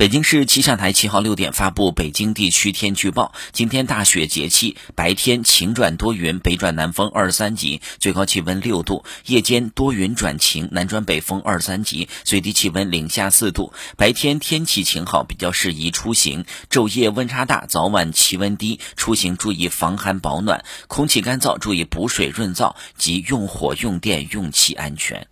北京市气象台七号六点发布北京地区天气预报。今天大雪节气白天晴转多云北转南风二三级最高气温六度。夜间多云转晴南转北风二三级最低气温零下四度。白天天气晴好比较适宜出行。昼夜温差大早晚气温低出行注意防寒保暖空气干燥注意补水润燥及用火用电用气安全。